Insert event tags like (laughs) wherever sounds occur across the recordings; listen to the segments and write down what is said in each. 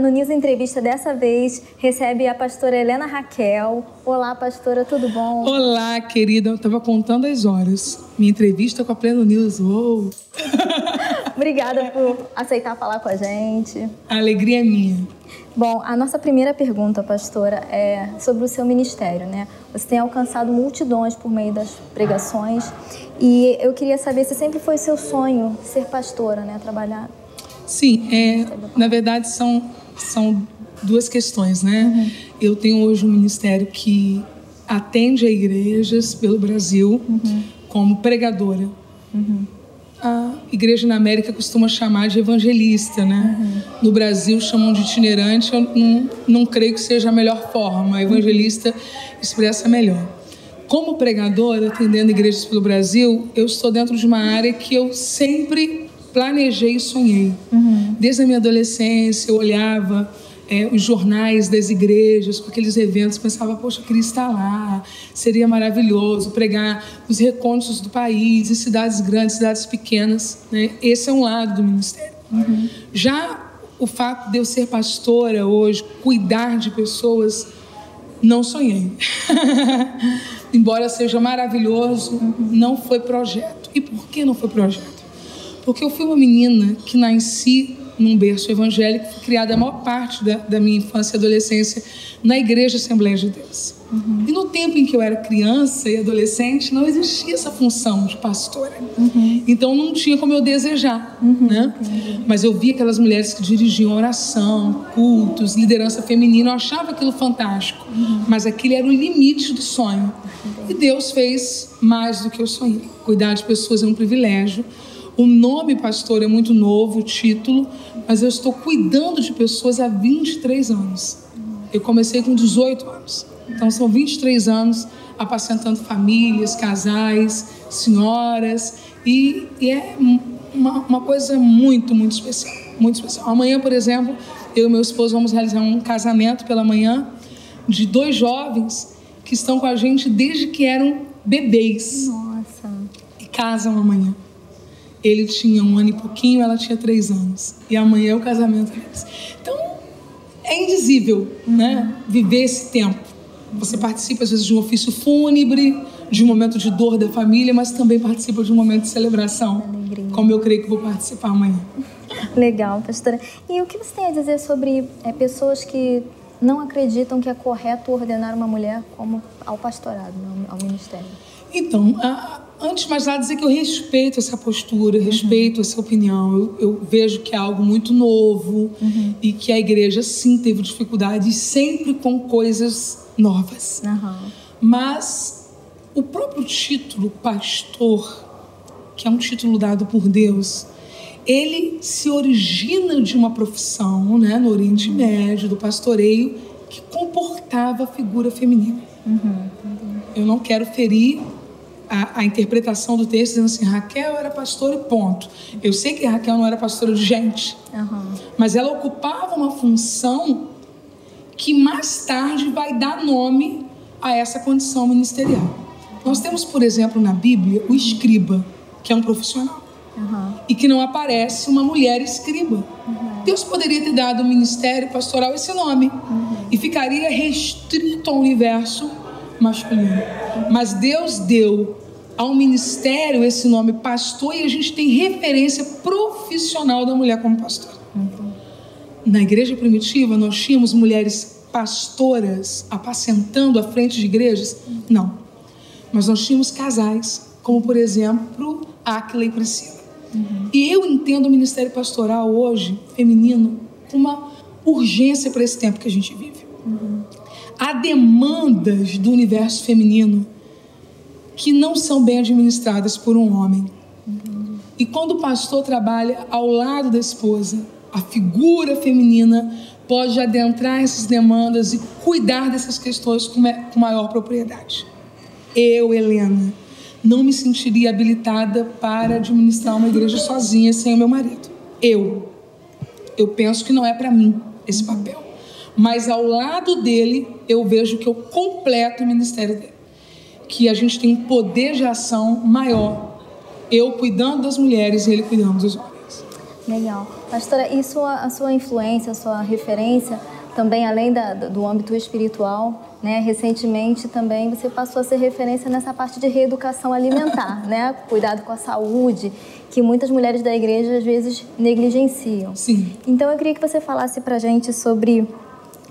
Pleno News Entrevista dessa vez recebe a pastora Helena Raquel. Olá, pastora, tudo bom? Olá, querida. Eu estava contando as horas. Minha entrevista com a Pleno News. Uou! (laughs) Obrigada por aceitar falar com a gente. A alegria é minha. Bom, a nossa primeira pergunta, pastora, é sobre o seu ministério, né? Você tem alcançado multidões por meio das pregações e eu queria saber se sempre foi seu sonho ser pastora, né? Trabalhar. Sim, é, na verdade são, são duas questões, né? Uhum. Eu tenho hoje um ministério que atende a igrejas pelo Brasil uhum. como pregadora. Uhum a igreja na América costuma chamar de evangelista, né? Uhum. No Brasil chamam de itinerante, eu não, não creio que seja a melhor forma. Evangelista expressa melhor. Como pregadora, atendendo igrejas pelo Brasil, eu estou dentro de uma área que eu sempre planejei e sonhei. Uhum. Desde a minha adolescência, eu olhava é, os jornais das igrejas, com aqueles eventos, pensava, poxa, eu queria estar lá, seria maravilhoso pregar nos recônditos do país, em cidades grandes, cidades pequenas. Né? Esse é um lado do ministério. Uhum. Já o fato de eu ser pastora hoje, cuidar de pessoas, não sonhei. (laughs) Embora seja maravilhoso, uhum. não foi projeto. E por que não foi projeto? Porque eu fui uma menina que nasci num berço evangélico, fui criada a maior parte da, da minha infância e adolescência na Igreja Assembleia de Deus. Uhum. E no tempo em que eu era criança e adolescente, não existia essa função de pastora. Uhum. Então não tinha como eu desejar. Uhum. Né? Mas eu via aquelas mulheres que dirigiam oração, cultos, liderança feminina, eu achava aquilo fantástico. Uhum. Mas aquele era o limite do sonho. E Deus fez mais do que eu sonhei. Cuidar de pessoas é um privilégio. O nome pastor é muito novo, o título, mas eu estou cuidando de pessoas há 23 anos. Eu comecei com 18 anos. Então são 23 anos apacentando famílias, casais, senhoras. E, e é uma, uma, coisa muito, muito especial. Muito especial. Amanhã, por exemplo, eu e meu esposo vamos realizar um casamento pela manhã de dois jovens que estão com a gente desde que eram bebês. Nossa. E casam amanhã. Ele tinha um ano e pouquinho, ela tinha três anos. E amanhã é o casamento deles. Então, é indizível, né? Viver esse tempo. Você participa, às vezes, de um ofício fúnebre, de um momento de dor da família, mas também participa de um momento de celebração. Como eu creio que vou participar amanhã. Legal, pastora. E o que você tem a dizer sobre é, pessoas que não acreditam que é correto ordenar uma mulher como ao pastorado, ao ministério? Então, a, antes de mais nada, dizer que eu respeito essa postura, uhum. respeito essa opinião. Eu, eu, vejo que é algo muito novo uhum. e que a igreja, sim, teve dificuldades sempre com coisas novas. Uhum. Mas o próprio título pastor, que é um título dado por Deus, ele se origina de uma profissão né, no Oriente Médio, do pastoreio, que comportava a figura feminina. Uhum. Eu não quero ferir a, a, interpretação do texto dizendo assim: Raquel era pastora e ponto. Eu sei que Raquel não era pastora de gente, uhum. mas ela ocupava uma função que mais tarde vai dar nome a essa condição ministerial. Nós temos, por exemplo, na Bíblia, o escriba, que é um profissional. Uhum. E que não aparece uma mulher escriba. Uhum. Deus poderia ter dado ao ministério pastoral esse nome uhum. e ficaria restrito ao universo masculino. Mas Deus deu ao ministério esse nome pastor e a gente tem referência profissional da mulher como pastora. Na igreja primitiva, nós tínhamos mulheres pastoras apacentando à frente de igrejas? Não. Mas nós tínhamos casais, como por exemplo, Aquila e Priscila. Uhum. E eu entendo o ministério pastoral hoje, feminino, com uma urgência para esse tempo que a gente vive. Uhum. Há demandas do universo feminino que não são bem administradas por um homem. E quando o pastor trabalha ao lado da esposa, a figura feminina pode adentrar essas demandas e cuidar dessas questões com maior propriedade. Eu, Helena, não me sentiria habilitada para administrar uma igreja sozinha sem o meu marido. Eu. Eu penso que não é para mim esse papel. Mas ao lado dele, eu vejo que eu completo o ministério dele que a gente tem um poder de ação maior. Eu cuidando das mulheres e ele cuidando dos homens. Legal. Pastora, e sua, a sua influência, a sua referência, também além da, do âmbito espiritual, né? Recentemente também você passou a ser referência nessa parte de reeducação alimentar, (laughs) né? Cuidado com a saúde, que muitas mulheres da igreja às vezes negligenciam. Sim. Então eu queria que você falasse pra gente sobre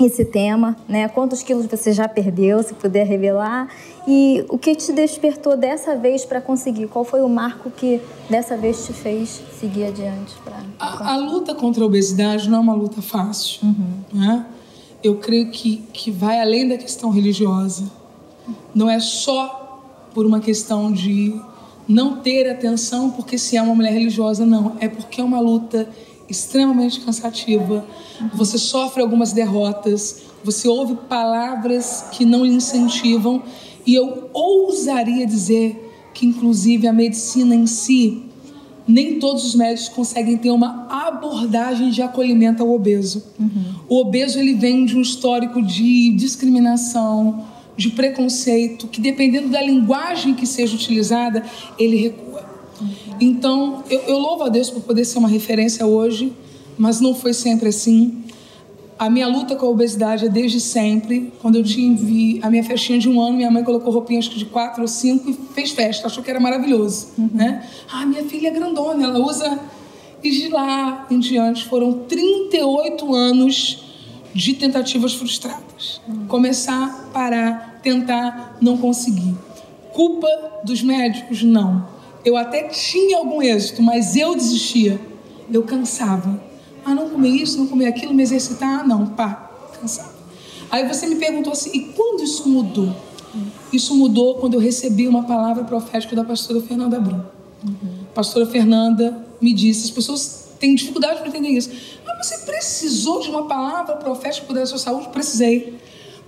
esse tema, né? Quantos quilos você já perdeu, se puder revelar, e o que te despertou dessa vez para conseguir? Qual foi o marco que dessa vez te fez seguir adiante? Pra, a, a, luta contra a obesidade não é uma luta fácil, uhum. né? Eu creio que que vai além da questão religiosa. Não é só por uma questão de não ter atenção porque se é uma mulher religiosa, não. É porque é uma luta extremamente cansativa. Você sofre algumas derrotas, você ouve palavras que não lhe incentivam, e eu ousaria dizer que, inclusive, a medicina em si, nem todos os médicos conseguem ter uma abordagem de acolhimento ao obeso. Uhum. O obeso ele vem de um histórico de discriminação, de preconceito, que dependendo da linguagem que seja utilizada, ele recua. Então, eu, eu louvo a Deus por poder ser uma referência hoje, mas não foi sempre assim. A minha luta com a obesidade é desde sempre. Quando eu tive a minha festinha de um ano, minha mãe colocou roupinha acho que de quatro ou cinco e fez festa. Achou que era maravilhoso, uhum. né? Ah, minha filha é grandona, ela usa... E de lá em diante foram 38 anos de tentativas frustradas. Uhum. Começar, parar, tentar, não conseguir. Culpa dos médicos? Não eu até tinha algum êxito, mas eu desistia. Eu cansava. Ah, não comer isso, não comer aquilo, me exercitar. Ah, não, pá, cansava. Aí você me perguntou assim, e quando isso mudou? Isso mudou quando eu recebi uma palavra profética da pastora Fernanda Brum. Uhum. Pastora Fernanda me disse, as pessoas têm dificuldade para entender isso. Ah, você precisou de uma palavra profética para cuidar da sua saúde? Precisei.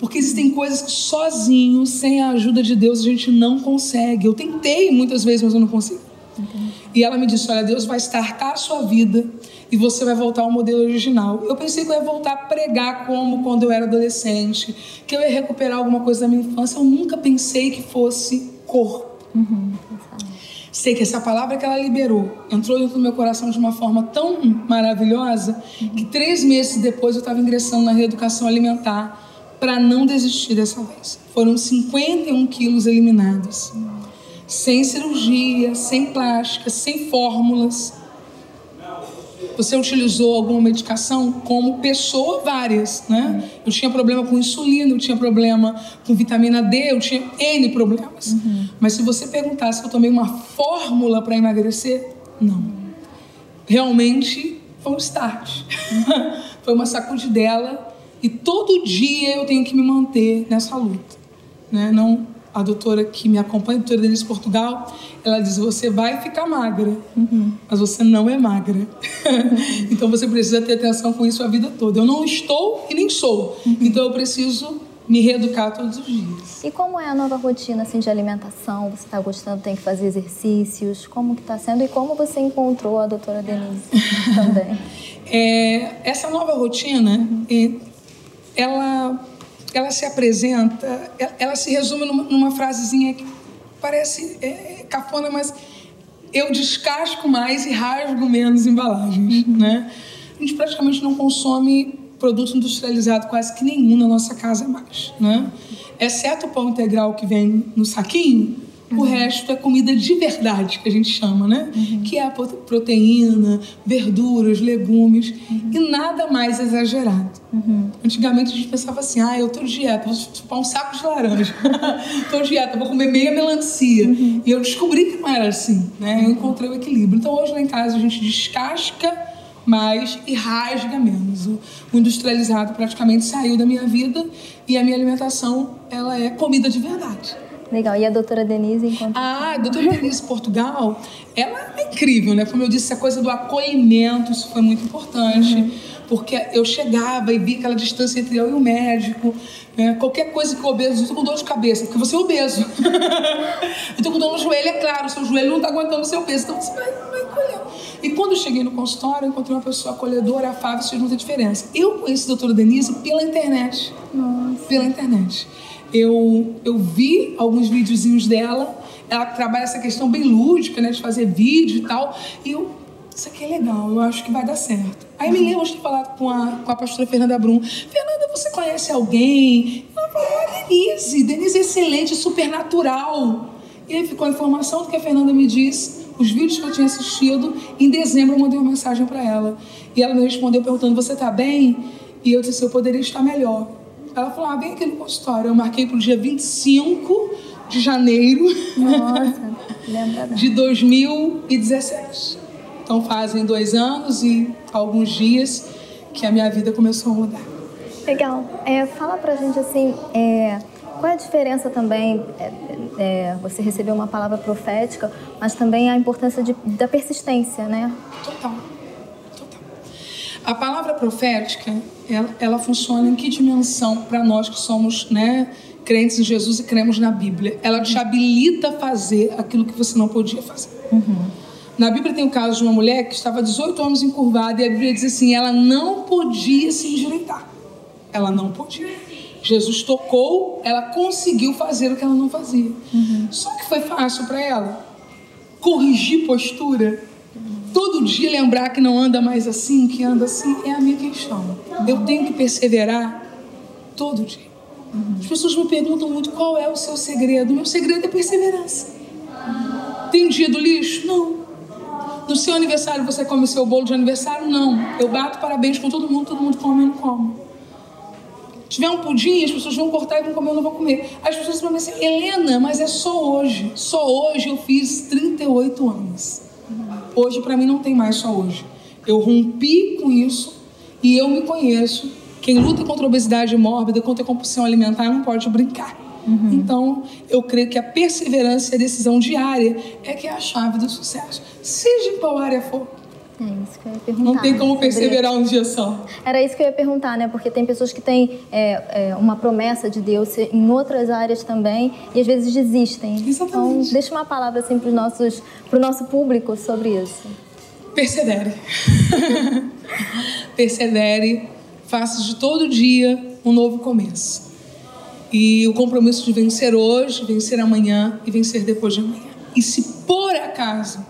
Porque existem coisas que sozinho, sem a ajuda de Deus, a gente não consegue. Eu tentei muitas vezes, mas eu não consigo. Entendi. E ela me disse: Olha, Deus vai startar a sua vida e você vai voltar ao modelo original. Eu pensei que eu ia voltar a pregar como quando eu era adolescente, que eu ia recuperar alguma coisa da minha infância. Eu nunca pensei que fosse corpo. Uhum. Sei que essa palavra que ela liberou entrou dentro do meu coração de uma forma tão maravilhosa que três meses depois eu estava ingressando na reeducação alimentar para não desistir dessa vez. Foram 51 quilos eliminados. Sem cirurgia, sem plástica, sem fórmulas. Você utilizou alguma medicação? Como pessoa, várias, né? Eu tinha problema com insulina, eu tinha problema com vitamina D, eu tinha N problemas. Uhum. Mas se você perguntar se eu tomei uma fórmula para emagrecer, não. Realmente foi um start. (laughs) Foi uma sacudidela e todo dia eu tenho que me manter nessa luta. Né? Não, a doutora que me acompanha, a doutora Denise Portugal, ela diz: você vai ficar magra, uhum. mas você não é magra. Uhum. (laughs) então você precisa ter atenção com isso a vida toda. Eu não estou e nem sou. Uhum. Então eu preciso me reeducar todos os dias. E como é a nova rotina assim, de alimentação? Você está gostando, tem que fazer exercícios? Como que está sendo? E como você encontrou a doutora Denise também? (laughs) É, essa nova rotina, é, ela, ela se apresenta, ela, se resume numa, numa frasezinha que parece é, cafona, mas eu descasco mais e rasgo menos embalagens, né? A gente praticamente não consome produto industrializado quase que nenhum na nossa casa mais, né? Exceto o pão integral que vem no saquinho, Uhum. O resto é comida de verdade, que a gente chama, né? Uhum. Que é a proteína, verduras, legumes uhum. e nada mais exagerado. Uhum. Antigamente a gente pensava assim: ah, eu tô de dieta, vou chupar um saco de laranja. (laughs) tô de dieta, vou comer meia melancia. Uhum. E eu descobri que não era assim, né? Eu encontrei o equilíbrio. Então hoje lá em casa a gente descasca mais e rasga menos. O, o industrializado praticamente saiu da minha vida e a minha alimentação ela é comida de verdade. Legal. E a doutora Denise, enquanto. Ah, a doutora Denise Portugal, ela é incrível, né? Como eu disse, a coisa do acolhimento, isso foi muito importante. Uhum. Porque eu chegava e via aquela distância entre eu e o médico. Né? Qualquer coisa que o obeso, eu tô com dor de cabeça, porque você é obeso. (laughs) eu tô com dor no joelho, é claro, seu joelho não tá aguentando o seu peso, então você vai. E quando eu cheguei no consultório, eu encontrei uma pessoa acolhedora, afável, isso fez muita diferença. Eu conheci a doutora Denise pela internet. Nossa. Pela internet eu, eu vi alguns videozinhos dela. Ela trabalha essa questão bem lúdica, né? De fazer vídeo e tal. E eu isso aqui é legal, eu acho que vai dar certo. Aí me lembro de falar com a, com a pastora Fernanda Brum. Fernanda, você conhece alguém? Ela falou, ah, Denise. Denise é excelente, supernatural. E aí ficou a informação do que a Fernanda me disse, os vídeos que eu tinha assistido. Em dezembro eu mandei uma mensagem para ela. E ela me respondeu perguntando, você está bem? E eu disse, eu poderia estar melhor. Ela falou, ah, vem aqui no consultório. Eu marquei para o dia 25 de janeiro Nossa, (laughs) de 2017. Então fazem dois anos e alguns dias que a minha vida começou a mudar. Legal. É, fala pra gente assim, é, qual é a diferença também, é, é, você recebeu uma palavra profética, mas também a importância de, da persistência, né? Total. Total. A palavra profética, ela, ela funciona em que dimensão para nós que somos, né, crentes em Jesus e cremos na Bíblia? Ela te habilita a fazer aquilo que você não podia fazer. Uhum. Na Bíblia tem o caso de uma mulher que estava 18 anos encurvada e a Bíblia diz assim: ela não podia se endireitar. Ela não podia. Jesus tocou, ela conseguiu fazer o que ela não fazia. Uhum. Só que foi fácil para ela corrigir postura. Todo dia lembrar que não anda mais assim, que anda assim, é a minha questão. Eu tenho que perseverar todo dia. As pessoas me perguntam muito qual é o seu segredo. Meu segredo é perseverança. Tem dia do lixo? Não. No seu aniversário você come seu bolo de aniversário? Não. Eu bato parabéns com todo mundo, todo mundo come, eu não como. Se tiver um pudim, as pessoas vão cortar e vão comer, eu não vou comer. As pessoas vão assim, Helena, mas é só hoje. Só hoje eu fiz 38 anos. Hoje para mim não tem mais só hoje. Eu rompi com isso e eu me conheço. Quem luta contra a obesidade mórbida, contra a compulsão alimentar, não pode brincar. Uhum. Então, eu creio que a perseverança e a decisão diária é que é a chave do sucesso. Seja em qual área for. É isso que eu ia perguntar. Não tem como sobre- perseverar um dia só. Era isso que eu ia perguntar, né? Porque tem pessoas que têm é, é, uma promessa de Deus em outras áreas também e às vezes desistem. Exatamente. Então, deixa uma palavra assim para nossos, o nosso público sobre isso. Persevere. (laughs) Persevere. Faça de todo dia um novo começo. E o compromisso de vencer hoje, vencer amanhã e vencer depois de amanhã. E se por acaso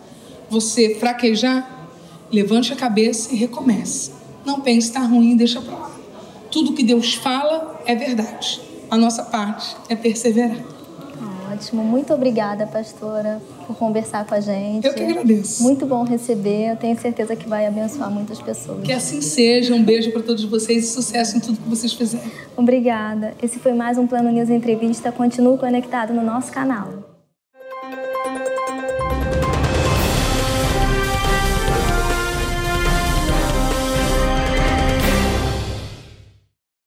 você fraquejar, levante a cabeça e recomece. Não pense está ruim, deixa para lá. Tudo que Deus fala é verdade. A nossa parte é perseverar. Ótimo, muito obrigada, pastora, por conversar com a gente. Eu que agradeço. Muito bom receber, eu tenho certeza que vai abençoar muitas pessoas. Que assim seja. Um beijo para todos vocês e sucesso em tudo que vocês fizerem. Obrigada. Esse foi mais um Plano News Entrevista. Continue conectado no nosso canal.